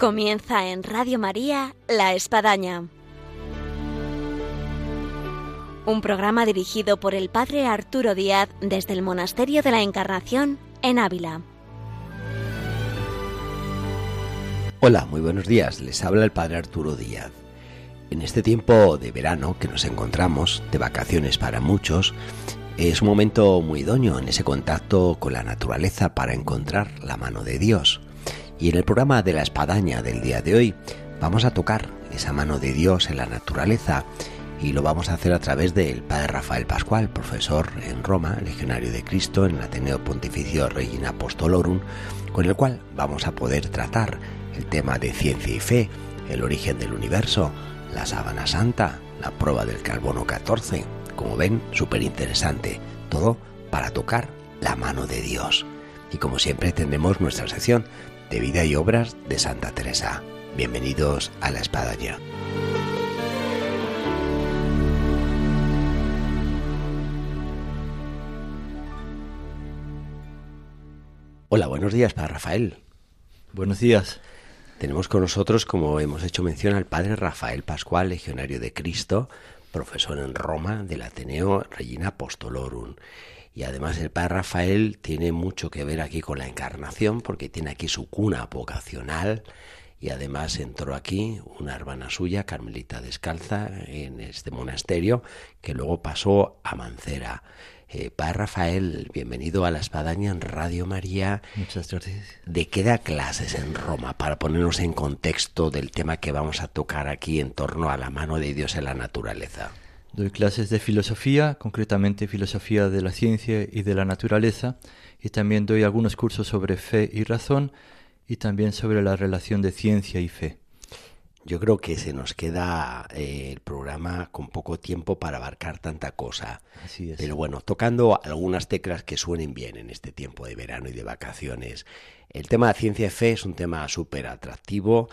Comienza en Radio María La Espadaña. Un programa dirigido por el Padre Arturo Díaz desde el Monasterio de la Encarnación en Ávila. Hola, muy buenos días. Les habla el Padre Arturo Díaz. En este tiempo de verano que nos encontramos, de vacaciones para muchos, es un momento muy idóneo en ese contacto con la naturaleza para encontrar la mano de Dios. Y en el programa de la espadaña del día de hoy vamos a tocar esa mano de Dios en la naturaleza y lo vamos a hacer a través del Padre Rafael Pascual, profesor en Roma, legionario de Cristo en el Ateneo Pontificio Regina Apostolorum, con el cual vamos a poder tratar el tema de ciencia y fe, el origen del universo, la sábana santa, la prueba del carbono 14. Como ven, súper interesante. Todo para tocar la mano de Dios. Y como siempre tendremos nuestra sección de vida y obras de Santa Teresa. Bienvenidos a la espadaña. Hola, buenos días para Rafael. Buenos días. Tenemos con nosotros, como hemos hecho mención, al padre Rafael Pascual, legionario de Cristo, profesor en Roma del Ateneo Regina Apostolorum. Y además el padre Rafael tiene mucho que ver aquí con la encarnación porque tiene aquí su cuna vocacional y además entró aquí una hermana suya, Carmelita Descalza, en este monasterio que luego pasó a Mancera. Eh, padre Rafael, bienvenido a la Espadaña en Radio María. Muchas gracias. ¿De qué da clases en Roma para ponernos en contexto del tema que vamos a tocar aquí en torno a la mano de Dios en la naturaleza? Doy clases de filosofía, concretamente filosofía de la ciencia y de la naturaleza, y también doy algunos cursos sobre fe y razón y también sobre la relación de ciencia y fe. Yo creo que se nos queda eh, el programa con poco tiempo para abarcar tanta cosa. Así es. Pero bueno, tocando algunas teclas que suenen bien en este tiempo de verano y de vacaciones. El tema de ciencia y fe es un tema súper atractivo.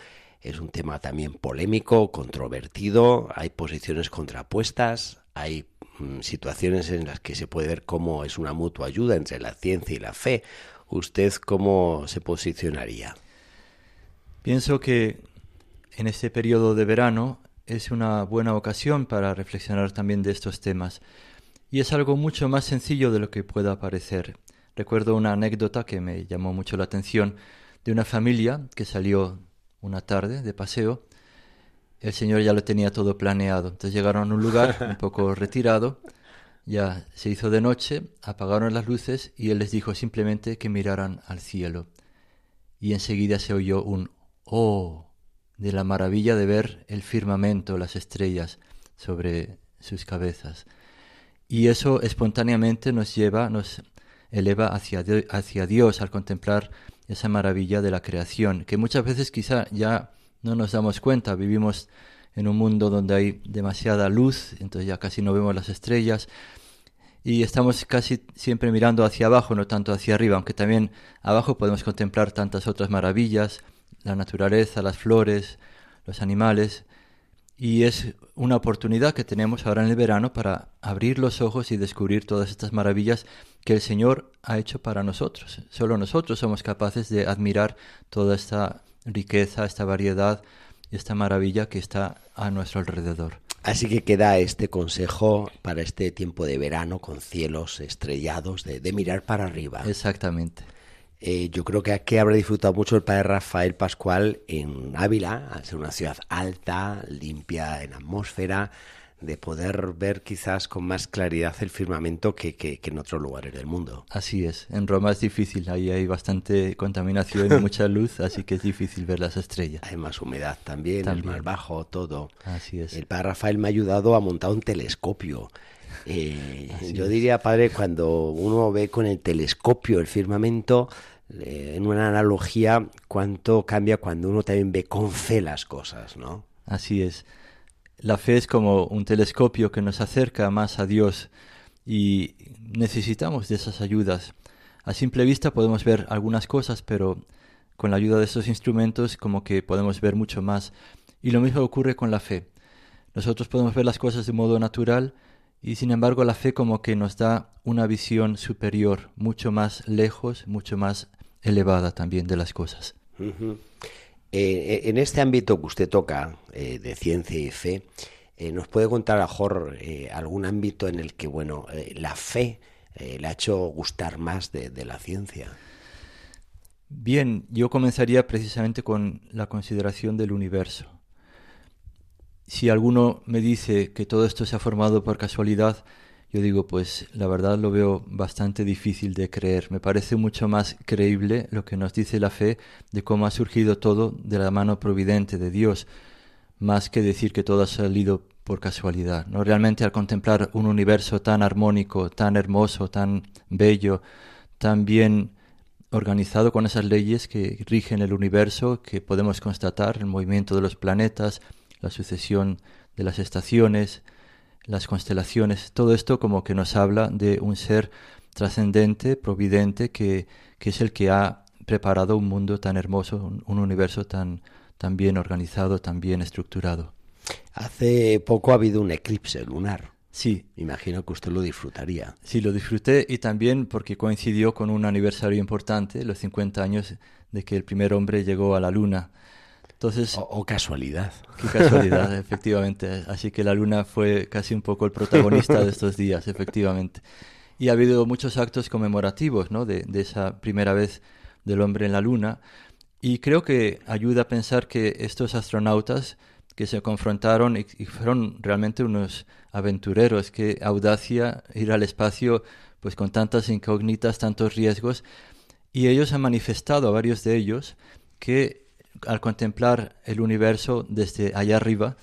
Es un tema también polémico, controvertido, hay posiciones contrapuestas, hay mm, situaciones en las que se puede ver cómo es una mutua ayuda entre la ciencia y la fe. ¿Usted cómo se posicionaría? Pienso que en este periodo de verano es una buena ocasión para reflexionar también de estos temas. Y es algo mucho más sencillo de lo que pueda parecer. Recuerdo una anécdota que me llamó mucho la atención de una familia que salió una tarde de paseo. El señor ya lo tenía todo planeado. Entonces llegaron a un lugar un poco retirado. Ya se hizo de noche, apagaron las luces y él les dijo simplemente que miraran al cielo. Y enseguida se oyó un oh de la maravilla de ver el firmamento, las estrellas sobre sus cabezas. Y eso espontáneamente nos lleva, nos eleva hacia, hacia Dios al contemplar esa maravilla de la creación, que muchas veces quizá ya no nos damos cuenta, vivimos en un mundo donde hay demasiada luz, entonces ya casi no vemos las estrellas, y estamos casi siempre mirando hacia abajo, no tanto hacia arriba, aunque también abajo podemos contemplar tantas otras maravillas, la naturaleza, las flores, los animales, y es una oportunidad que tenemos ahora en el verano para abrir los ojos y descubrir todas estas maravillas que el Señor ha hecho para nosotros. Solo nosotros somos capaces de admirar toda esta riqueza, esta variedad y esta maravilla que está a nuestro alrededor. Así que queda este consejo para este tiempo de verano con cielos estrellados, de, de mirar para arriba. Exactamente. Eh, yo creo que aquí habrá disfrutado mucho el padre Rafael Pascual en Ávila, al ser una ciudad alta, limpia en atmósfera, de poder ver quizás con más claridad el firmamento que, que, que, en otros lugares del mundo. Así es, en Roma es difícil, ahí hay bastante contaminación y mucha luz, así que es difícil ver las estrellas. Hay más humedad también, también. es más bajo, todo. Así es. El padre Rafael me ha ayudado a montar un telescopio. Eh, yo es. diría, padre, cuando uno ve con el telescopio el firmamento, eh, en una analogía, cuánto cambia cuando uno también ve con fe las cosas, ¿no? Así es. La fe es como un telescopio que nos acerca más a Dios y necesitamos de esas ayudas. A simple vista podemos ver algunas cosas, pero con la ayuda de estos instrumentos como que podemos ver mucho más. Y lo mismo ocurre con la fe. Nosotros podemos ver las cosas de modo natural y sin embargo la fe como que nos da una visión superior, mucho más lejos, mucho más elevada también de las cosas. Uh -huh. Eh, en este ámbito que usted toca, eh, de ciencia y fe, eh, ¿nos puede contar, a mejor, algún ámbito en el que, bueno, la fe le ha hecho gustar más de, de la ciencia? Bien, yo comenzaría precisamente con la consideración del universo. Si alguno me dice que todo esto se ha formado por casualidad, yo digo, pues la verdad lo veo bastante difícil de creer. Me parece mucho más creíble lo que nos dice la fe de cómo ha surgido todo de la mano providente de Dios, más que decir que todo ha salido por casualidad. ¿no? Realmente al contemplar un universo tan armónico, tan hermoso, tan bello, tan bien organizado con esas leyes que rigen el universo, que podemos constatar, el movimiento de los planetas, la sucesión de las estaciones, las constelaciones, todo esto como que nos habla de un ser trascendente, providente, que, que, es el que ha preparado un mundo tan hermoso, un, universo tan, tan bien organizado, tan bien estructurado. Hace poco ha habido un eclipse lunar. Sí. Imagino que usted lo disfrutaría. Sí, lo disfruté y también porque coincidió con un aniversario importante, los 50 años de que el primer hombre llegó a la Luna. Entonces, o, casualidad. Qué casualidad, efectivamente. Así que la luna fue casi un poco el protagonista de estos días, efectivamente. Y ha habido muchos actos conmemorativos ¿no? de, esa primera vez del hombre en la luna. Y creo que ayuda a pensar que estos astronautas que se confrontaron y, y fueron realmente unos aventureros, qué audacia ir al espacio pues con tantas incógnitas, tantos riesgos. Y ellos han manifestado a varios de ellos que al contemplar el universo desde allá arriba,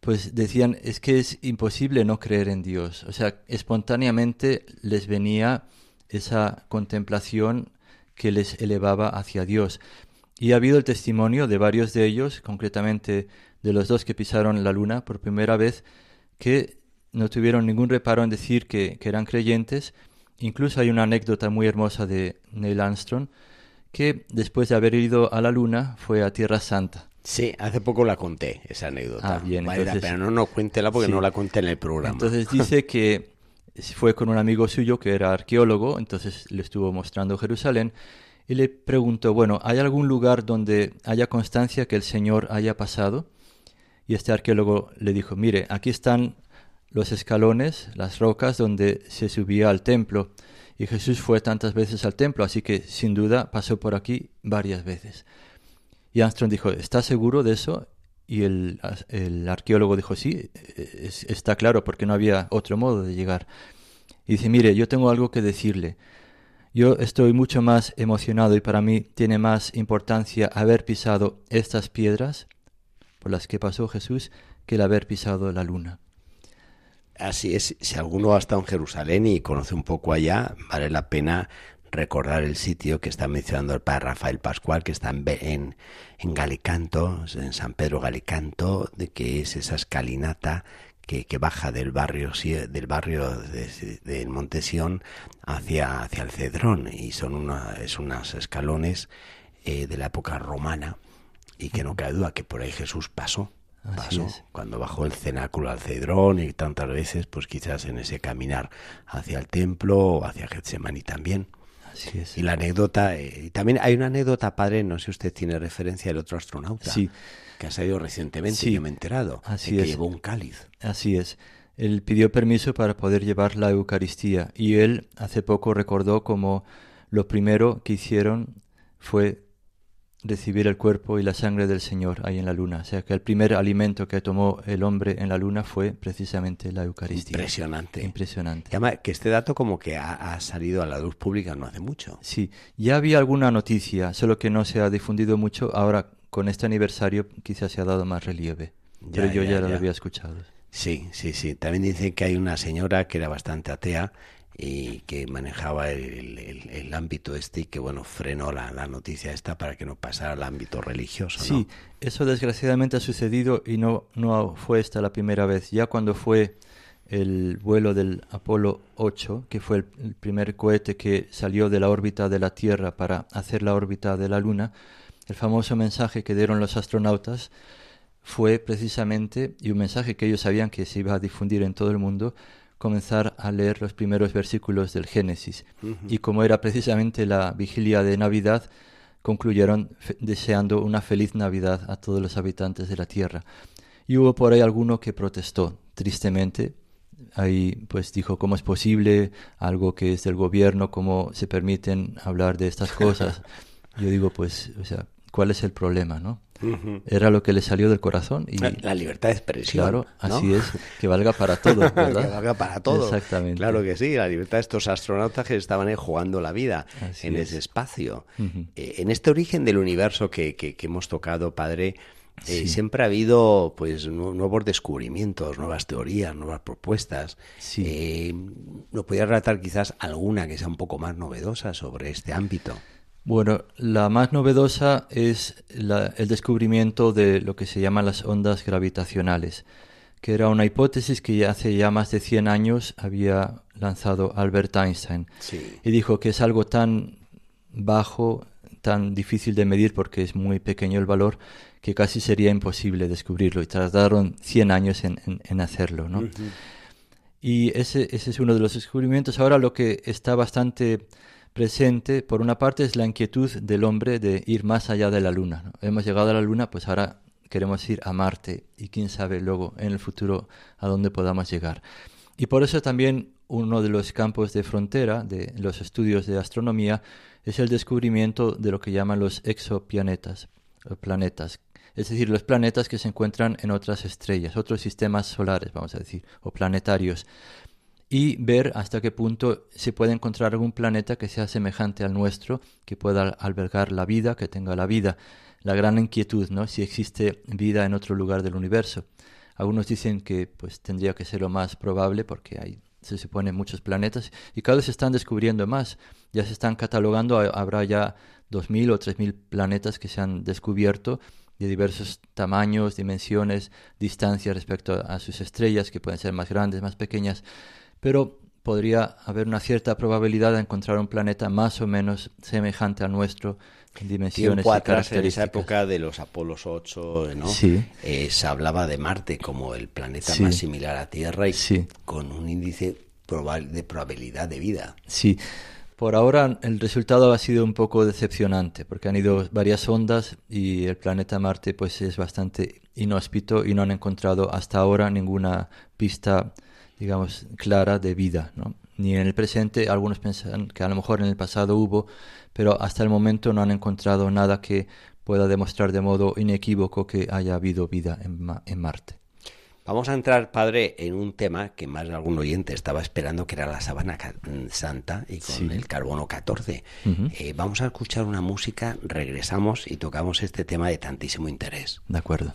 pues decían, es que es imposible no creer en Dios. O sea, espontáneamente les venía esa contemplación que les elevaba hacia Dios. Y ha habido el testimonio de varios de ellos, concretamente de los dos que pisaron la luna por primera vez, que no tuvieron ningún reparo en decir que, que eran creyentes. Incluso hay una anécdota muy hermosa de Neil Armstrong, que después de haber ido a la Luna fue a Tierra Santa. Sí, hace poco la conté, esa anécdota. Ah, bien, vale entonces, no, no, cuéntela porque no la conté en el programa. Entonces dice que fue con un amigo suyo que era arqueólogo, entonces le estuvo mostrando Jerusalén y le preguntó, bueno, ¿hay algún lugar donde haya constancia que el Señor haya pasado? Y este arqueólogo le dijo, mire, aquí están los escalones, las rocas donde se subía al templo. Y Jesús fue tantas veces al templo, así que sin duda pasó por aquí varias veces. Y Armstrong dijo, ¿estás seguro de eso? Y el, arqueólogo dijo, sí, está claro, porque no había otro modo de llegar. Y dice, mire, yo tengo algo que decirle. Yo estoy mucho más emocionado y para mí tiene más importancia haber pisado estas piedras por las que pasó Jesús que el haber pisado la luna. Así es, si alguno ha estado en Jerusalén y conoce un poco allá, vale la pena recordar el sitio que está mencionando el padre Rafael Pascual, que está en, en, en Galicanto, en San Pedro Galicanto, de que es esa escalinata que, que baja del barrio del barrio de, del Montesión hacia, hacia el Cedrón y son una, es unos escalones eh, de la época romana y que no cabe duda que por ahí Jesús pasó pasó cuando bajó el cenáculo al cedrón y tantas veces, pues quizás en ese caminar hacia el templo o hacia Getsemaní también. Así es. Y la anécdota, eh, también hay una anécdota, padre, no sé si usted tiene referencia del otro astronauta, sí. que ha salido recientemente, yo me he enterado, Así de que llevó un cáliz. Así es. Él pidió permiso para poder llevar la Eucaristía y él hace poco recordó como lo primero que hicieron fue recibir el cuerpo y la sangre del Señor ahí en la luna. O sea que el primer alimento que tomó el hombre en la luna fue precisamente la Eucaristía. Impresionante. Impresionante. Que este dato como que ha, ha, salido a la luz pública no hace mucho. Sí, ya había alguna noticia, solo que no se ha difundido mucho. Ahora, con este aniversario, quizás se ha dado más relieve. Ya, pero yo ya, ya, lo ya. había escuchado. Sí, sí, sí. También dicen que hay una señora que era bastante atea y que manejaba el, el, el, ámbito este y que bueno frenó la, la, noticia esta para que no pasara al ámbito religioso sí eso desgraciadamente ha sucedido y no no fue esta la primera vez. Ya cuando fue el vuelo del Apolo 8 que fue el primer cohete que salió de la órbita de la Tierra para hacer la órbita de la Luna el famoso mensaje que dieron los astronautas fue precisamente y un mensaje que ellos sabían que se iba a difundir en todo el mundo comenzar a leer los primeros versículos del Génesis. Uh -huh. Y como era precisamente la vigilia de Navidad, concluyeron deseando una feliz Navidad a todos los habitantes de la tierra. Y hubo por ahí alguno que protestó, tristemente. Ahí pues dijo, ¿cómo es posible algo que es del gobierno? ¿Cómo se permiten hablar de estas cosas? Yo digo, pues, o sea, ¿cuál es el problema, no? Era lo que le salió del corazón. Y, la, libertad de expresión. Claro, así es, que valga para todo, ¿verdad? que valga para todo. Exactamente. Claro que sí, la libertad de estos astronautas que estaban ahí jugando la vida en ese espacio. Eh, en este origen del universo que, que, hemos tocado, padre, eh, siempre ha habido pues nuevos descubrimientos, nuevas teorías, nuevas propuestas. Sí. Eh, ¿No podría relatar quizás alguna que sea un poco más novedosa sobre este ámbito? Bueno, la más novedosa es el descubrimiento de lo que se llaman las ondas gravitacionales, que era una hipótesis que hace ya más de 100 años había lanzado Albert Einstein. Y dijo que es algo tan bajo, tan difícil de medir porque es muy pequeño el valor, que casi sería imposible descubrirlo. Y tardaron 100 años en, hacerlo. ¿no? Y ese, ese es uno de los descubrimientos. Ahora lo que está bastante presente, por una parte, es la inquietud del hombre de ir más allá de la Luna. Hemos llegado a la Luna, pues ahora queremos ir a Marte y quién sabe luego en el futuro a dónde podamos llegar. Y por eso también uno de los campos de frontera de los estudios de astronomía es el descubrimiento de lo que llaman los exoplanetas, planetas, es decir, los planetas que se encuentran en otras estrellas, otros sistemas solares, vamos a decir, o planetarios y ver hasta qué punto se puede encontrar algún planeta que sea semejante al nuestro, que pueda albergar la vida, que tenga la vida. La gran inquietud, ¿no? Si existe vida en otro lugar del universo. Algunos dicen que pues tendría que ser lo más probable porque hay se supone muchos planetas y cada vez se están descubriendo más. Ya se están catalogando, habrá ya 2.000 o 3.000 planetas que se han descubierto de diversos tamaños, dimensiones, distancias respecto a sus estrellas, que pueden ser más grandes, más pequeñas pero podría haber una cierta probabilidad de encontrar un planeta más o menos semejante al nuestro en dimensiones y características. en esa época de los Apolos 8, ¿no? Eh, se hablaba de Marte como el planeta más similar a Tierra y con un índice de probabilidad de vida. Sí. Por ahora el resultado ha sido un poco decepcionante porque han ido varias ondas y el planeta Marte pues es bastante inhóspito y no han encontrado hasta ahora ninguna pista digamos, clara de vida, ¿no? Ni en el presente, algunos piensan que a lo mejor en el pasado hubo, pero hasta el momento no han encontrado nada que pueda demostrar de modo inequívoco que haya habido vida en, en Marte. Vamos a entrar, padre, en un tema que más de algún oyente estaba esperando, que era la sabana santa y con el carbono 14. Eh, vamos a escuchar una música, regresamos y tocamos este tema de tantísimo interés. De acuerdo.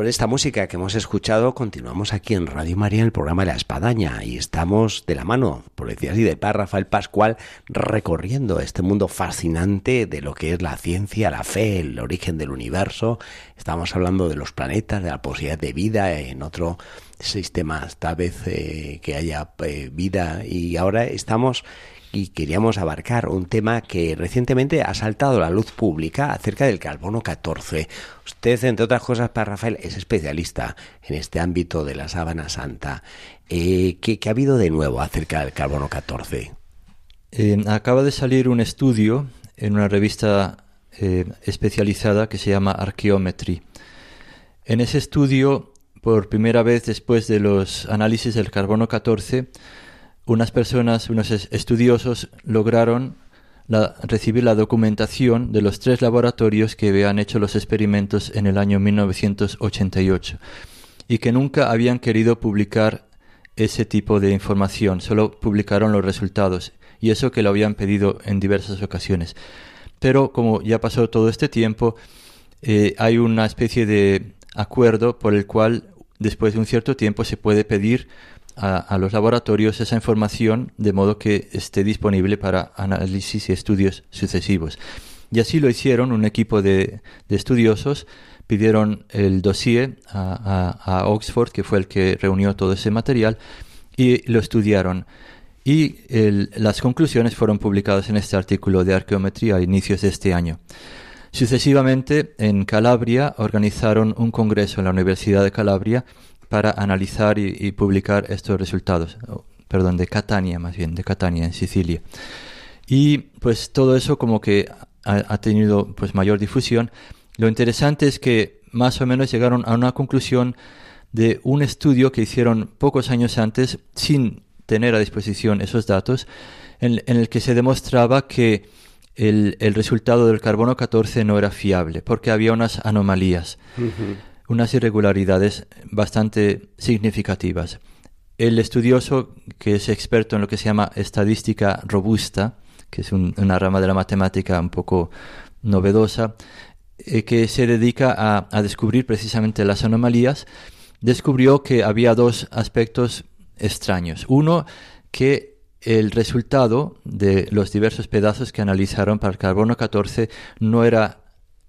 Con esta música que hemos escuchado, continuamos aquí en Radio María en el programa La Espadaña y estamos de la mano, por decir así, de Padre Rafael Pascual, recorriendo este mundo fascinante de lo que es la ciencia, la fe, el origen del universo. Estamos hablando de los planetas, de la posibilidad de vida en otro sistema, esta vez eh, que haya eh, vida y ahora estamos y queríamos abarcar un tema que recientemente ha saltado a la luz pública acerca del carbono 14. Usted, entre otras cosas, para Rafael, es especialista en este ámbito de la sábana santa. Eh, ¿qué, ha habido de nuevo acerca del carbono 14? Eh, acaba de salir un estudio en una revista eh, especializada que se llama Archaeometry. En ese estudio, por primera vez después de los análisis del carbono 14, unas personas, unos estudiosos, lograron recibir la documentación de los tres laboratorios que habían hecho los experimentos en el año 1988 y que nunca habían querido publicar ese tipo de información, solo publicaron los resultados y eso que lo habían pedido en diversas ocasiones. Pero como ya pasó todo este tiempo, eh, hay una especie de acuerdo por el cual después de un cierto tiempo se puede pedir a, los laboratorios esa información de modo que esté disponible para análisis y estudios sucesivos. Y así lo hicieron un equipo de, estudiosos, pidieron el dossier a, Oxford, que fue el que reunió todo ese material, y lo estudiaron. Y las conclusiones fueron publicadas en este artículo de arqueometría a inicios de este año. Sucesivamente, en Calabria organizaron un congreso en la Universidad de Calabria para analizar y, publicar estos resultados. perdón, de Catania más bien, de Catania en Sicilia. Y pues todo eso como que ha, tenido pues mayor difusión. Lo interesante es que más o menos llegaron a una conclusión de un estudio que hicieron pocos años antes sin tener a disposición esos datos, en, el que se demostraba que el, resultado del carbono 14 no era fiable, porque había unas anomalías unas irregularidades bastante significativas. El estudioso, que es experto en lo que se llama estadística robusta, que es una rama de la matemática un poco novedosa, eh, que se dedica a, a descubrir precisamente las anomalías, descubrió que había dos aspectos extraños. Uno, que el resultado de los diversos pedazos que analizaron para el carbono 14 no era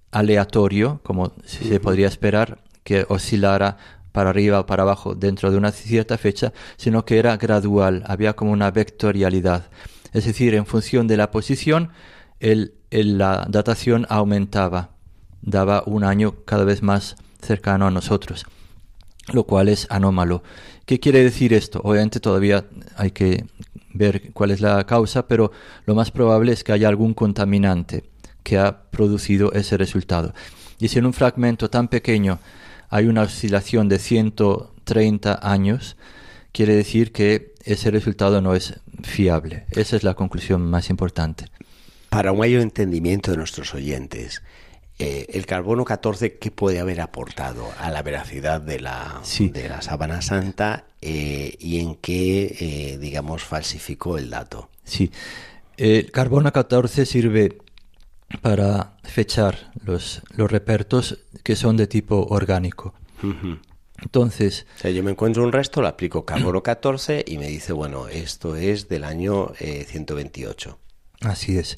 aleatorio, como se podría esperar, que oscilara para arriba o para abajo dentro de una cierta fecha, sino que era gradual, había como una vectorialidad. Es decir, en función de la posición, la datación aumentaba, daba un año cada vez más cercano a nosotros, lo cual es anómalo. ¿Qué quiere decir esto? Obviamente todavía hay que ver cuál es la causa, pero lo más probable es que haya algún contaminante que ha producido ese resultado. Y si en un fragmento tan pequeño hay una oscilación de 130 años, quiere decir que ese resultado no es fiable. Esa es la conclusión más importante. Para un mayor entendimiento de nuestros oyentes, eh, el carbono 14, ¿qué puede haber aportado a la veracidad de la, de la sábana santa eh, y en qué, eh, digamos, falsificó el dato? Sí, el carbono 14 sirve para fechar los, los repertos que son de tipo orgánico. Entonces... yo me encuentro un resto, lo aplico carbono 14 y me dice, bueno, esto es del año 128. Eh, Así es.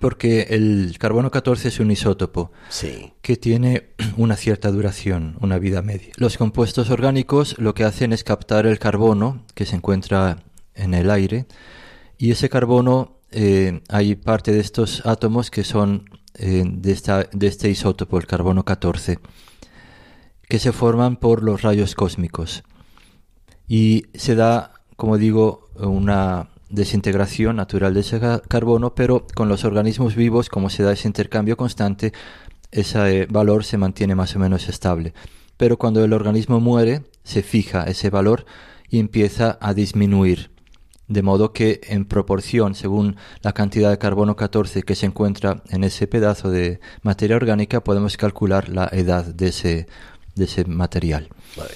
Porque el carbono 14 es un isótopo sí. que tiene una cierta duración, una vida media. Los compuestos orgánicos lo que hacen es captar el carbono que se encuentra en el aire y ese carbono eh, hay parte de estos átomos que son eh, de, de este isótopo, el carbono 14, que se forman por los rayos cósmicos. Y se da, como digo, una desintegración natural de ese carbono, pero con los organismos vivos, como se da ese intercambio constante, ese valor se mantiene más o menos estable. Pero cuando el organismo muere, se fija ese valor y empieza a disminuir de modo que en proporción, según la cantidad de carbono 14 que se encuentra en ese pedazo de materia orgánica, podemos calcular la edad de ese, de ese material.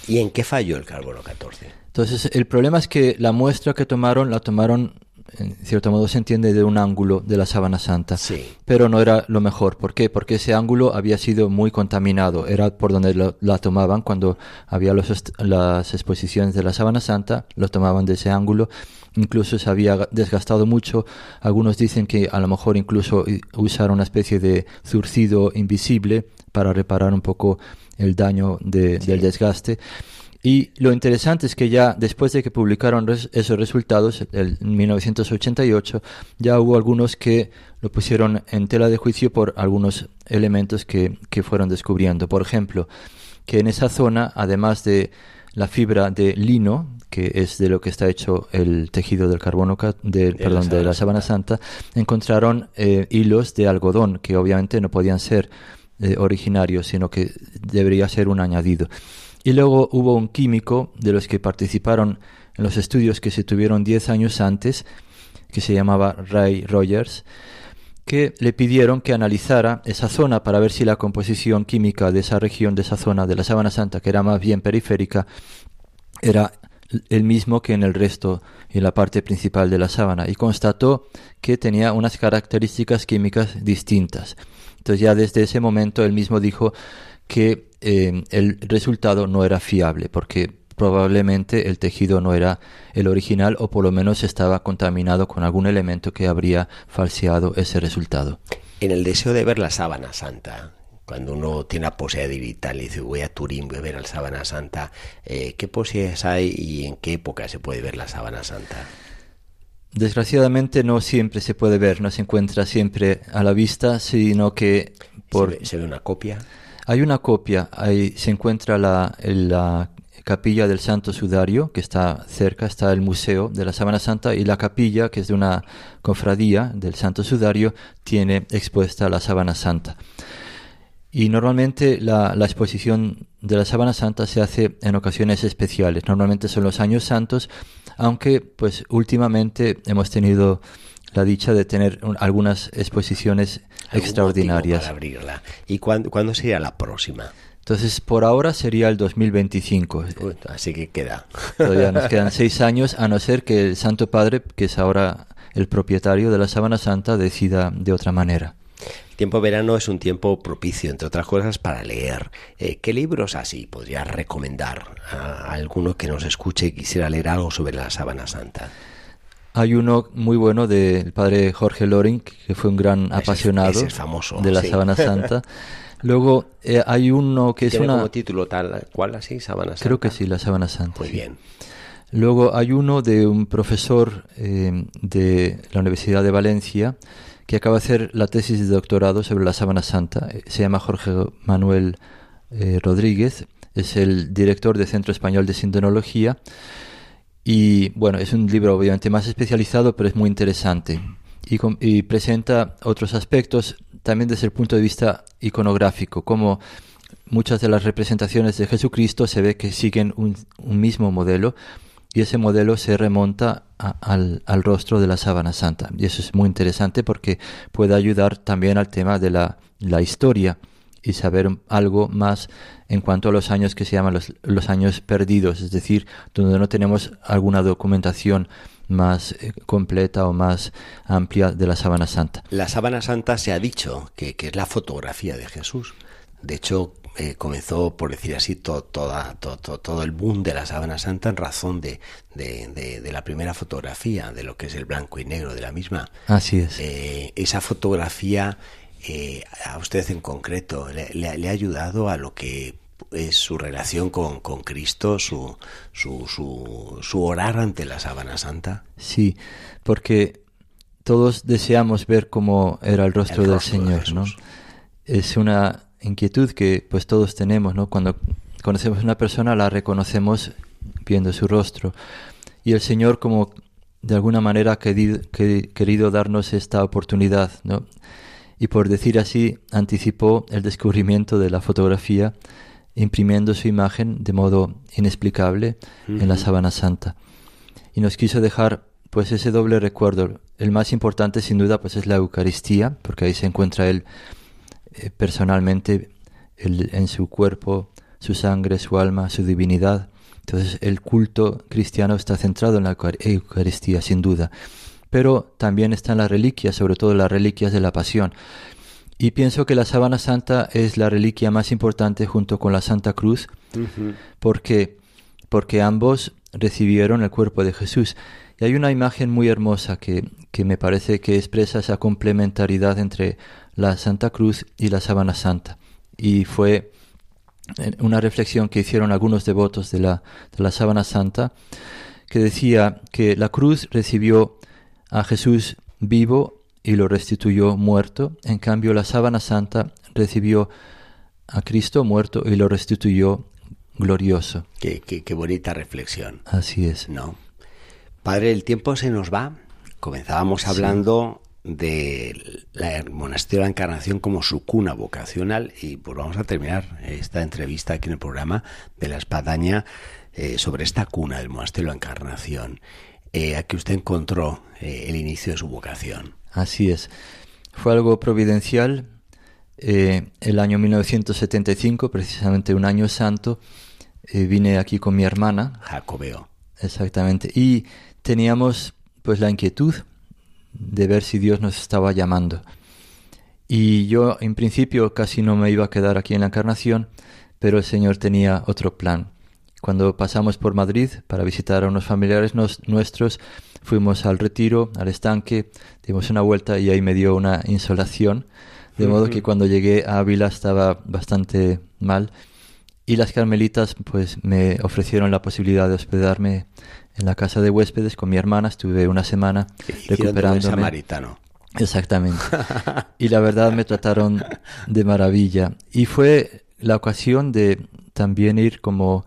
¿Y en qué falló el carbono 14? Entonces, el problema es que la muestra que tomaron la tomaron en cierto modo se entiende de un ángulo de la sábana santa. Sí. Pero no era lo mejor. ¿Por qué? Porque ese ángulo había sido muy contaminado. Era por donde lo- la tomaban cuando había los las exposiciones de la sábana santa, lo tomaban de ese ángulo. Incluso se había ga- desgastado mucho. Algunos dicen que a lo mejor incluso usaron una especie de zurcido invisible para reparar un poco el daño de- del desgaste. Y lo interesante es que ya después de que publicaron res- esos resultados, el- en 1988, ya hubo algunos que lo pusieron en tela de juicio por algunos elementos que, que fueron descubriendo. Por ejemplo, que en esa zona, además de la fibra de lino, que es de lo que está hecho el tejido del carbono, ca- de, la perdón, de sábana la sábana santa, encontraron eh, hilos de algodón que obviamente no podían ser eh, originarios, sino que debería ser un añadido. Y luego hubo un químico de los que participaron en los estudios que se tuvieron 10 años antes, que se llamaba Ray Rogers, que le pidieron que analizara esa zona para ver si la composición química de esa región, de esa zona de la Sábana Santa, que era más bien periférica, era el mismo que en el resto y la parte principal de la sábana y constató que tenía unas características químicas distintas. Entonces ya desde ese momento él mismo dijo que eh, el resultado no era fiable porque probablemente el tejido no era el original o por lo menos estaba contaminado con algún elemento que habría falseado ese resultado. En el deseo de ver la sábana santa, cuando uno tiene la posibilidad de visitar y dice voy a Turín, voy a ver la sábana santa, eh, ¿qué posibilidades hay y en qué época se puede ver la sábana santa? Desgraciadamente no siempre se puede ver, no se encuentra siempre a la vista, sino que por ¿Se, ve, se ve una copia? Hay una copia, ahí se encuentra la, la capilla del Santo Sudario, que está cerca, está el Museo de la Sábana Santa, y la capilla, que es de una cofradía del Santo Sudario, tiene expuesta la Sábana Santa. Y normalmente la, la exposición de la Sábana Santa se hace en ocasiones especiales, normalmente son los años santos, aunque pues últimamente hemos tenido la dicha de tener un- algunas exposiciones ¿Algún extraordinarias. Para abrirla. ¿Y cuándo, cuándo sería la próxima? Entonces, por ahora sería el 2025. Uy, así que queda. Todavía nos quedan seis años, a no ser que el Santo Padre, que es ahora el propietario de la Sábana Santa, decida de otra manera. El tiempo verano es un tiempo propicio, entre otras cosas, para leer. Eh, ¿Qué libros así podrías recomendar a alguno que nos escuche y quisiera leer algo sobre la sábana santa? Hay uno muy bueno del padre Jorge Loring, que fue un gran Ese es- apasionado ese es famoso, de la sí. Sábana Santa. Luego eh, hay uno que es ¿Tiene una... como título tal cual así, sábana santa? Creo que sí, la Sábana Santa. Muy sí. bien. Luego hay uno de un profesor eh, de la Universidad de Valencia que acaba de hacer la tesis de doctorado sobre la Sábana Santa. Eh, Se llama Jorge Manuel eh, Rodríguez, es el director del Centro Español de Sindonología y bueno, es un libro obviamente más especializado, pero es muy interesante y, presenta otros aspectos también desde el punto de vista iconográfico, como muchas de las representaciones de Jesucristo se ve que siguen un, mismo modelo y ese modelo se remonta al, al rostro de la sábana santa. Y eso es muy interesante porque puede ayudar también al tema de la, la historia y saber algo más en cuanto a los años que se llaman los, los años perdidos, es decir, donde no tenemos alguna documentación más eh, completa o más amplia de la sábana santa. La sábana santa se ha dicho que, que es la fotografía de Jesús. De hecho, eh, comenzó, por decir así, to- toda, to- to- todo el boom de la sábana santa en razón de, de- de- de la primera fotografía, de lo que es el blanco y negro de la misma. Así es. Eh, esa fotografía, eh, a usted en concreto, le, le ha- le ha ayudado a lo que es su relación con, con Cristo, su, su, su, su orar ante la sábana santa. Sí, porque todos deseamos ver cómo era el rostro, El del rostro de Señor, ¿no? Jesús. Es una inquietud que pues todos tenemos, ¿no? Cuando conocemos a una persona la reconocemos viendo su rostro. Y el Señor como de alguna manera ha querido, que- querido darnos esta oportunidad, ¿no? Y por decir así, anticipó el descubrimiento de la fotografía imprimiendo su imagen de modo inexplicable en la sábana santa y nos quiso dejar pues ese doble recuerdo. El más importante sin duda pues es la Eucaristía, porque ahí se encuentra él eh, personalmente en su cuerpo, su sangre, su alma, su divinidad. Entonces el culto cristiano está centrado en la Eucar- Eucaristía sin duda. Pero también están las reliquias, sobre todo las reliquias de la pasión. Y pienso que la sábana santa es la reliquia más importante junto con la Santa Cruz, porque, porque ambos recibieron el cuerpo de Jesús. Y hay una imagen muy hermosa que, que me parece que expresa esa complementariedad entre la Santa Cruz y la sábana santa. Y fue eh, una reflexión que hicieron algunos devotos de la, de la sábana santa, que decía que la cruz recibió a Jesús vivo y lo restituyó muerto, en cambio la sábana santa recibió a Cristo muerto y lo restituyó glorioso. Qué, qué, bonita reflexión. Así es. No. Padre, el tiempo se nos va. Comenzábamos hablando del monasterio de la Encarnación como su cuna vocacional y pues vamos a terminar esta entrevista aquí en el programa de la espadaña eh, sobre esta cuna del monasterio de la Encarnación. Eh, a que usted encontró eh, el inicio de su vocación. Así es. Fue algo providencial. el año 1975, precisamente un año santo, vine aquí con mi hermana. Jacobeo. Exactamente. Y teníamos pues la inquietud de ver si Dios nos estaba llamando. Y yo en principio casi no me iba a quedar aquí en la encarnación, pero el Señor tenía otro plan. Cuando pasamos por Madrid para visitar a unos familiares nuestros, fuimos al retiro, al estanque, dimos una vuelta y ahí me dio una insolación, de modo que cuando llegué a Ávila estaba bastante mal y las carmelitas pues me ofrecieron la posibilidad de hospedarme en la casa de huéspedes con mi hermana, estuve una semana recuperándome. samaritano. Exactamente. y la verdad me trataron de maravilla. Y fue la ocasión de también ir como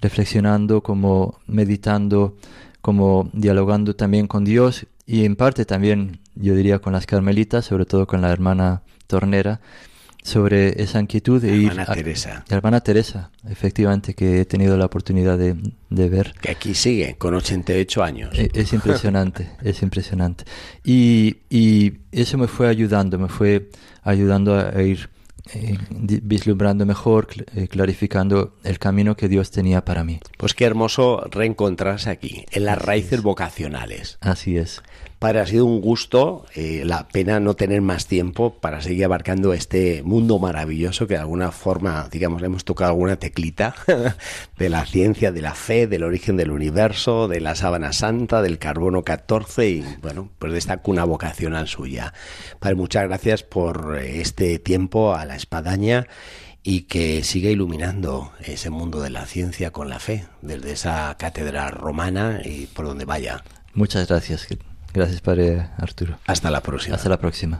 reflexionando, como meditando, como dialogando también con Dios y en parte también, yo diría, con las carmelitas, sobre todo con la hermana Tornera, sobre esa inquietud de ir a, Teresa. La hermana Teresa, efectivamente, que he tenido la oportunidad de, de ver. Que aquí sigue, con 88 años. Es, es impresionante, es impresionante. Y, y, eso me fue ayudando, me fue ayudando a ir eh, vislumbrando mejor, eh, clarificando el camino que Dios tenía para mí. Pues qué hermoso reencontrarse aquí, en las raíces vocacionales. Así es. Padre, ha sido un gusto, eh, la pena no tener más tiempo para seguir abarcando este mundo maravilloso que de alguna forma, digamos, hemos tocado alguna teclita de la ciencia, de la fe, del origen del universo, de la sábana santa, del carbono 14 y, bueno, pues de esta cuna vocacional suya. Padre, muchas gracias por eh, este tiempo a la espadaña y que siga iluminando ese mundo de la ciencia con la fe, desde esa cátedra romana y por donde vaya. Muchas gracias. Gracias, Padre Arturo. Hasta la próxima. Hasta la próxima.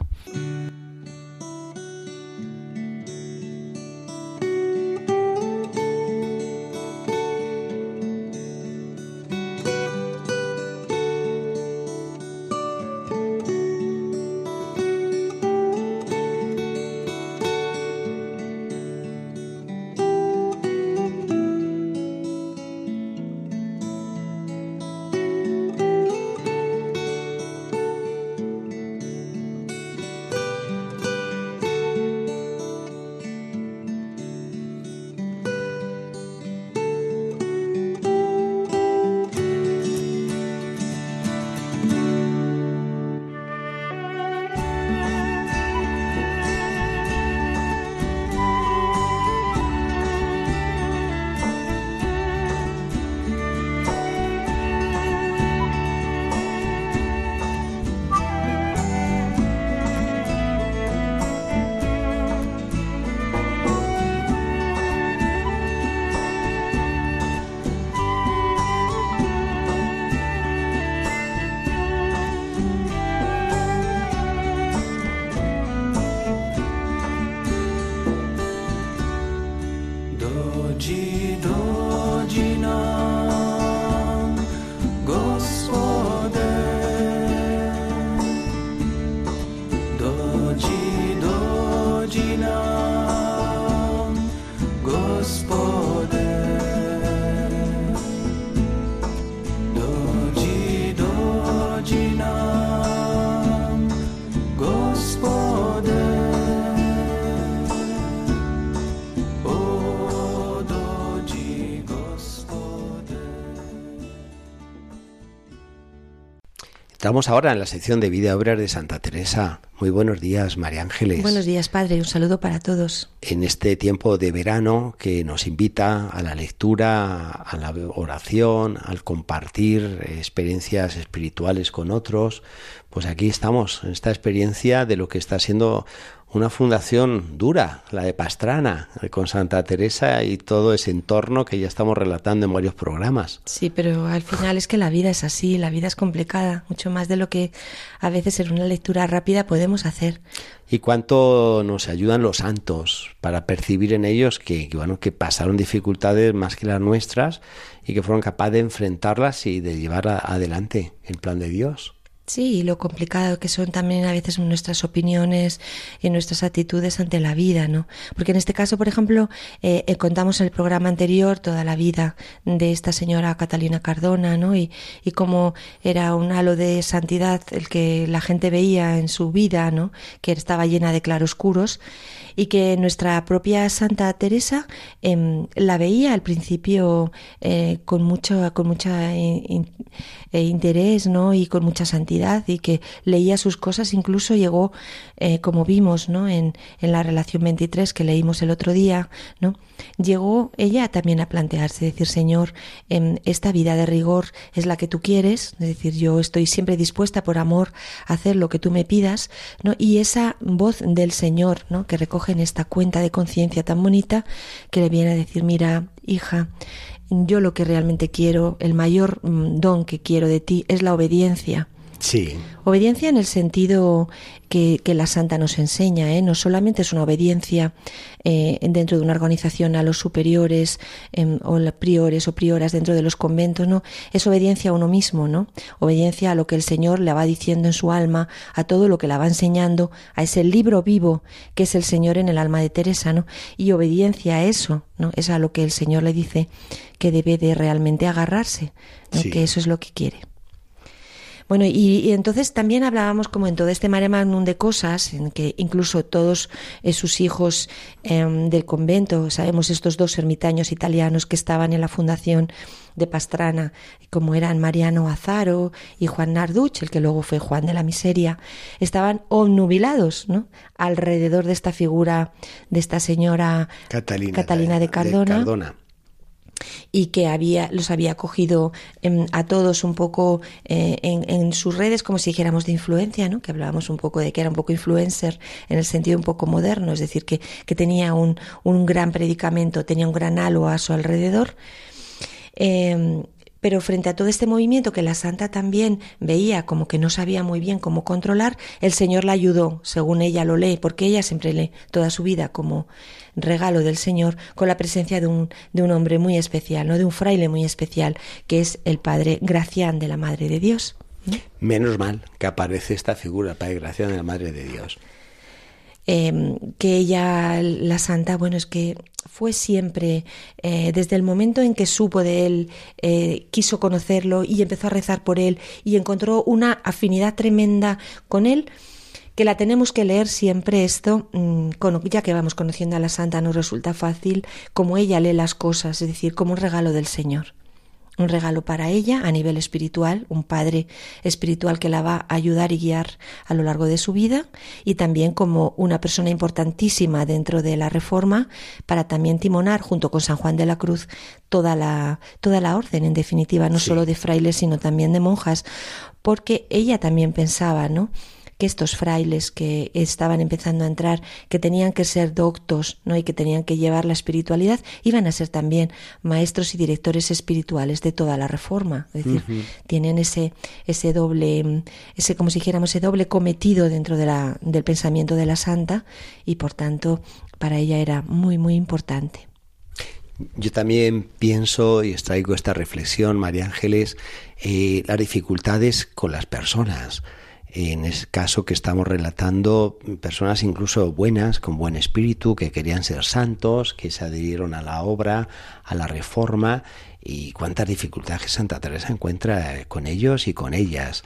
Estamos ahora en la sección de vida obras de Santa Teresa. Muy buenos días, María Ángeles. Buenos días, Padre. Un saludo para todos. En este tiempo de verano que nos invita a la lectura, a la oración, al compartir experiencias espirituales con otros, pues aquí estamos, en esta experiencia de lo que está siendo una fundación dura, la de Pastrana, con Santa Teresa y todo ese entorno que ya estamos relatando en varios programas. Sí, pero al final es que la vida es así, la vida es complicada, mucho más de lo que a veces en una lectura rápida podemos hacer. Y cuánto nos ayudan los santos para percibir en ellos que, que, bueno, que pasaron dificultades más que las nuestras y que fueron capaces de enfrentarlas y de llevar adelante el plan de Dios. Sí, y lo complicado que son también a veces nuestras opiniones y nuestras actitudes ante la vida, ¿no? Porque en este caso, por ejemplo, eh, eh, contamos en el programa anterior toda la vida de esta señora Catalina Cardona, ¿no? Y, y cómo era un halo de santidad el que la gente veía en su vida, ¿no? Que estaba llena de claroscuros y que nuestra propia Santa Teresa em, la veía al principio eh, con mucho con mucha eh, interés no y con mucha santidad y que leía sus cosas incluso llegó eh, como vimos no en, en la relación 23 que leímos el otro día no llegó ella también a plantearse decir Señor em, esta vida de rigor es la que tú quieres es decir yo estoy siempre dispuesta por amor a hacer lo que tú me pidas no y esa voz del Señor no que recoge en esta cuenta de conciencia tan bonita que le viene a decir, mira, hija, yo lo que realmente quiero, el mayor mm, don que quiero de ti es la obediencia. Sí. Obediencia en el sentido que, la santa nos enseña, ¿eh? no solamente es una obediencia eh, dentro de una organización a los superiores em, o priores o prioras dentro de los conventos, no, es obediencia a uno mismo, ¿no? Obediencia a lo que el Señor le va diciendo en su alma, a todo lo que la va enseñando, a ese libro vivo que es el Señor en el alma de Teresa, ¿no? Y obediencia a eso, ¿no? Es a lo que el Señor le dice que debe de realmente agarrarse, que eso es lo que quiere. Bueno, y, entonces también hablábamos como en todo este mare magnum de cosas, en que incluso todos eh, sus hijos em, del convento, sabemos estos dos ermitaños italianos que estaban en la fundación de Pastrana, como eran Mariano Azaro y Juan Narduch, el que luego fue Juan de la Miseria, estaban obnubilados ¿no? alrededor de esta figura de esta señora Catalina, de, Cardona y que había, los había cogido em, a todos un poco eh, en, sus redes, como si dijéramos de influencia, ¿no? que hablábamos un poco de que era un poco influencer en el sentido un poco moderno, es decir, que, que tenía un, un gran predicamento, tenía un gran halo a su alrededor. Eh, pero frente a todo este movimiento que la santa también veía como que no sabía muy bien cómo controlar, el Señor la ayudó, según ella lo lee, porque ella siempre lee toda su vida como regalo del Señor, con la presencia de un, de un hombre muy especial, ¿no? de un fraile muy especial, que es el Padre Gracián de la Madre de Dios. Menos mal que aparece esta figura, Padre Gracián de la Madre de Dios. Em, que ella, la santa, bueno, es que fue siempre, eh, desde el momento en que supo de él, eh, quiso conocerlo y empezó a rezar por él y encontró una afinidad tremenda con él, que la tenemos que leer siempre esto, mm, ya que vamos conociendo a la santa, nos resulta fácil como ella lee las cosas, es decir, como un regalo del Señor un regalo para ella a nivel espiritual, un padre espiritual que la va a ayudar y guiar a lo largo de su vida y también como una persona importantísima dentro de la reforma para también timonar junto con San Juan de la Cruz toda la toda la orden en definitiva, no solo de frailes sino también de monjas, porque ella también pensaba, ¿no? Que estos frailes que estaban empezando a entrar, que tenían que ser doctos, ¿no? y que tenían que llevar la espiritualidad, iban a ser también maestros y directores espirituales de toda la reforma. Es decir, tienen ese, ese doble, ese, como si dijéramos, ese doble cometido dentro de la, del pensamiento de la santa, y por tanto, para ella era muy, muy importante. Yo también pienso y extraigo esta reflexión, María Ángeles, eh, las dificultades con las personas en ese caso que estamos relatando, personas incluso buenas, con buen espíritu, que querían ser santos, que se adhirieron a la obra, a la reforma, y cuántas dificultades Santa Teresa encuentra con ellos y con ellas.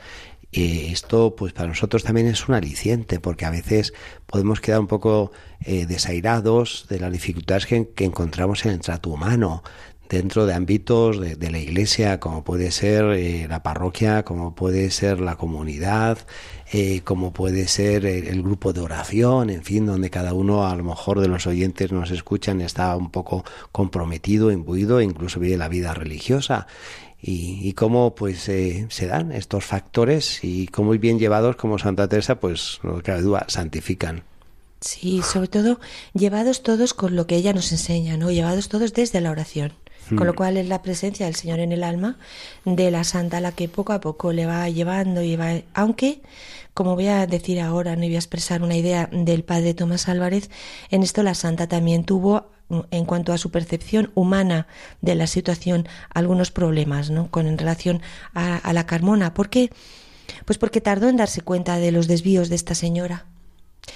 esto, pues para nosotros también es un aliciente, porque a veces podemos quedar un poco eh, desairados de las dificultades que encontramos en el trato humano, dentro de ámbitos de, la iglesia, como puede ser eh, la parroquia, como puede ser la comunidad, eh, como puede ser el, grupo de oración, en fin, donde cada uno a lo mejor de los oyentes nos escuchan está un poco comprometido, imbuido, incluso vive la vida religiosa. Y, cómo pues se dan estos factores y cómo bien llevados como Santa Teresa pues no cabe duda santifican. Sí, sobre todo llevados todos con lo que ella nos enseña, ¿no? Llevados todos desde la oración. Con lo mm. cual es la presencia del Señor en el alma de la santa la que poco a poco le va llevando y va, aunque como voy a decir ahora, no voy a expresar una idea del padre Tomás Álvarez, en esto la santa también tuvo en cuanto a su percepción humana de la situación algunos problemas, ¿no? Con en relación a, a la Carmona. ¿Por qué? Pues porque tardó en darse cuenta de los desvíos de esta señora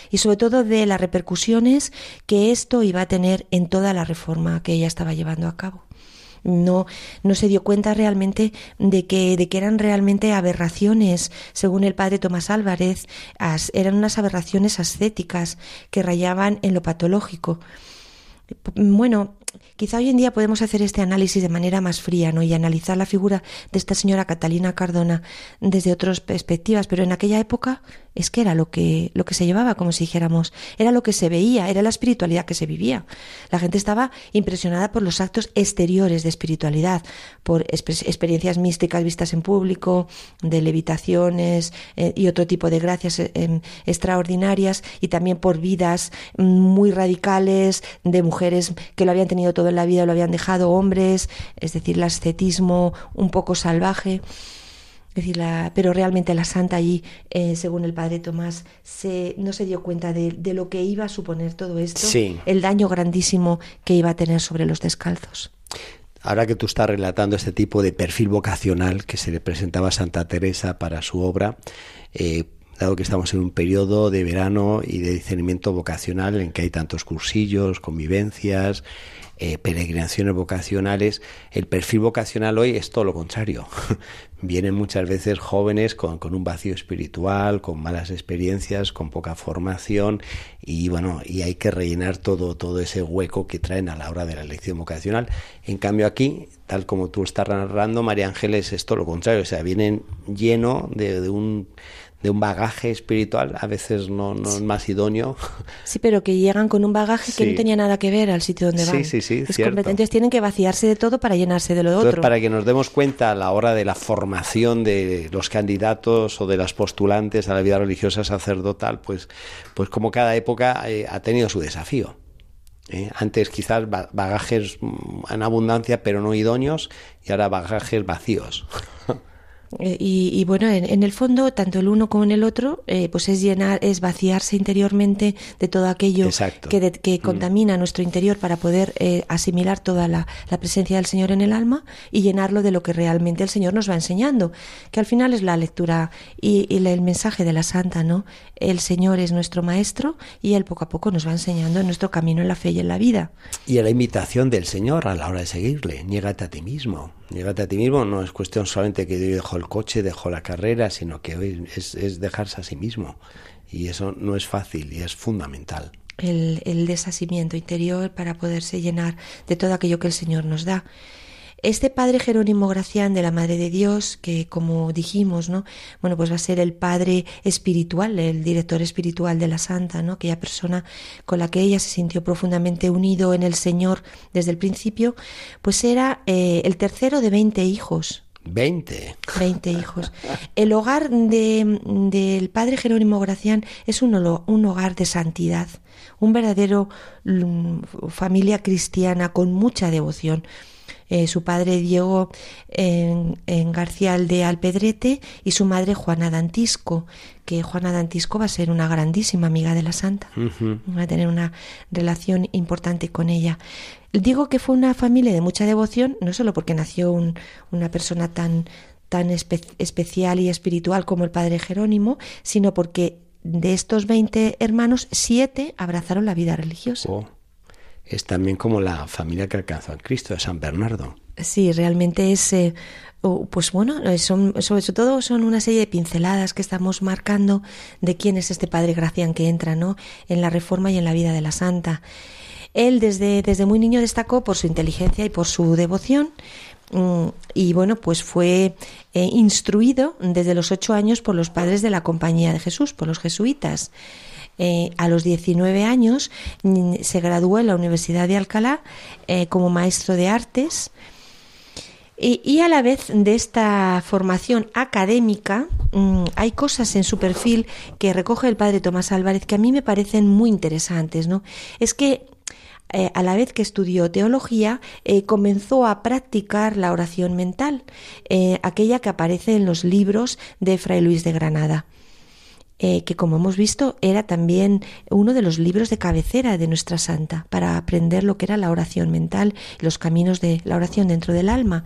y sobre todo de las repercusiones que esto iba a tener en toda la reforma que ella estaba llevando a cabo no, no se dio cuenta realmente de que, de que eran realmente aberraciones, según el padre Tomás Álvarez, eran unas aberraciones ascéticas que rayaban en lo patológico. Bueno, quizá hoy en día podemos hacer este análisis de manera más fría ¿no? y analizar la figura de esta señora Catalina Cardona desde otras perspectivas, pero en aquella época es que era lo que, lo que se llevaba, como si dijéramos, era lo que se veía, era la espiritualidad que se vivía. La gente estaba impresionada por los actos exteriores de espiritualidad, por experiencias místicas vistas en público, de levitaciones eh, y otro tipo de gracias eh, em, extraordinarias, y también por vidas muy radicales de mujeres que lo habían tenido todo en la vida, lo habían dejado hombres, es decir, el ascetismo un poco salvaje decir, la, pero realmente la santa allí, eh, según el padre Tomás, se, no se dio cuenta de, lo que iba a suponer todo esto, el daño grandísimo que iba a tener sobre los descalzos. Ahora que tú estás relatando este tipo de perfil vocacional que se le presentaba a Santa Teresa para su obra, eh, dado que estamos en un periodo de verano y de discernimiento vocacional en que hay tantos cursillos, convivencias, eh, peregrinaciones vocacionales, el perfil vocacional hoy es todo lo contrario. Vienen muchas veces jóvenes con, un vacío espiritual, con malas experiencias, con poca formación y bueno, y hay que rellenar todo, todo ese hueco que traen a la hora de la elección vocacional. En cambio aquí, tal como tú estás narrando, María Ángeles, es todo lo contrario, o sea, vienen lleno de un de un bagaje espiritual, a veces no, no es más idóneo. Sí, pero que llegan con un bagaje que no tenía nada que ver al sitio donde van. Sí, sí, sí. Es Entonces tienen que vaciarse de todo para llenarse de lo otro. Para que nos demos cuenta a la hora de la formación de los candidatos o de las postulantes a la vida religiosa sacerdotal, pues, pues como cada época eh, ha tenido su desafío. ¿eh? Antes quizás bagajes en abundancia pero no idóneos y ahora bagajes vacíos. Eh, y, bueno, en, el fondo, tanto el uno como en el otro, eh, pues es llenar, es vaciarse interiormente de todo aquello que, que mm. contamina nuestro interior para poder eh, asimilar toda la, presencia del Señor en el alma y llenarlo de lo que realmente el Señor nos va enseñando, que al final es la lectura y, el mensaje de la Santa, ¿no? El Señor es nuestro Maestro y Él poco a poco nos va enseñando en nuestro camino en la fe y en la vida. Y a la invitación del Señor a la hora de seguirle, niégate a ti mismo. Llegate a ti mismo no es cuestión solamente que yo dejo el coche, dejo la carrera, sino que es, es dejarse a sí mismo. Y eso no es fácil y es fundamental. El, el desasimiento interior para poderse llenar de todo aquello que el Señor nos da. Este padre Jerónimo Gracián de la Madre de Dios, que como dijimos, ¿no? Bueno, pues va a ser el padre espiritual, el director espiritual de la Santa, ¿no? Aquella persona con la que ella se sintió profundamente unido en el Señor desde el principio, pues era eh, el tercero de veinte hijos. Veinte. Veinte hijos. El hogar del padre Jerónimo Gracián es un, un hogar de santidad, un verdadero mm, familia cristiana con mucha devoción. Eh, su padre Diego en, en, García de Alpedrete y su madre Juana Dantisco, que Juana Dantisco va a ser una grandísima amiga de la Santa, va a tener una relación importante con ella. Digo que fue una familia de mucha devoción, no solo porque nació una persona tan, tan especial y espiritual como el padre Jerónimo, sino porque de estos 20 hermanos, siete abrazaron la vida religiosa. Oh es también como la familia que alcanzó a Cristo, de San Bernardo. Sí, realmente es, eh, pues bueno, eh, son, sobre todo son una serie de pinceladas que estamos marcando de quién es este Padre Gracián que entra ¿no? en la Reforma y en la vida de la Santa. Él desde, desde muy niño destacó por su inteligencia y por su devoción. Mm, y bueno, pues fue eh, instruido desde los ocho años por los padres de la Compañía de Jesús, por los jesuitas. Eh, a los 19 años mm, se graduó en la Universidad de Alcalá eh, como maestro de artes y, a la vez de esta formación académica, mm, hay cosas en su perfil que recoge el padre Tomás Álvarez que a mí me parecen muy interesantes. ¿no? Es que eh, a la vez que estudió teología, comenzó a practicar la oración mental, aquella que aparece en los libros de Fray Luis de Granada. Eh, que como hemos visto era también uno de los libros de cabecera de nuestra santa para aprender lo que era la oración mental, los caminos de la oración dentro del alma.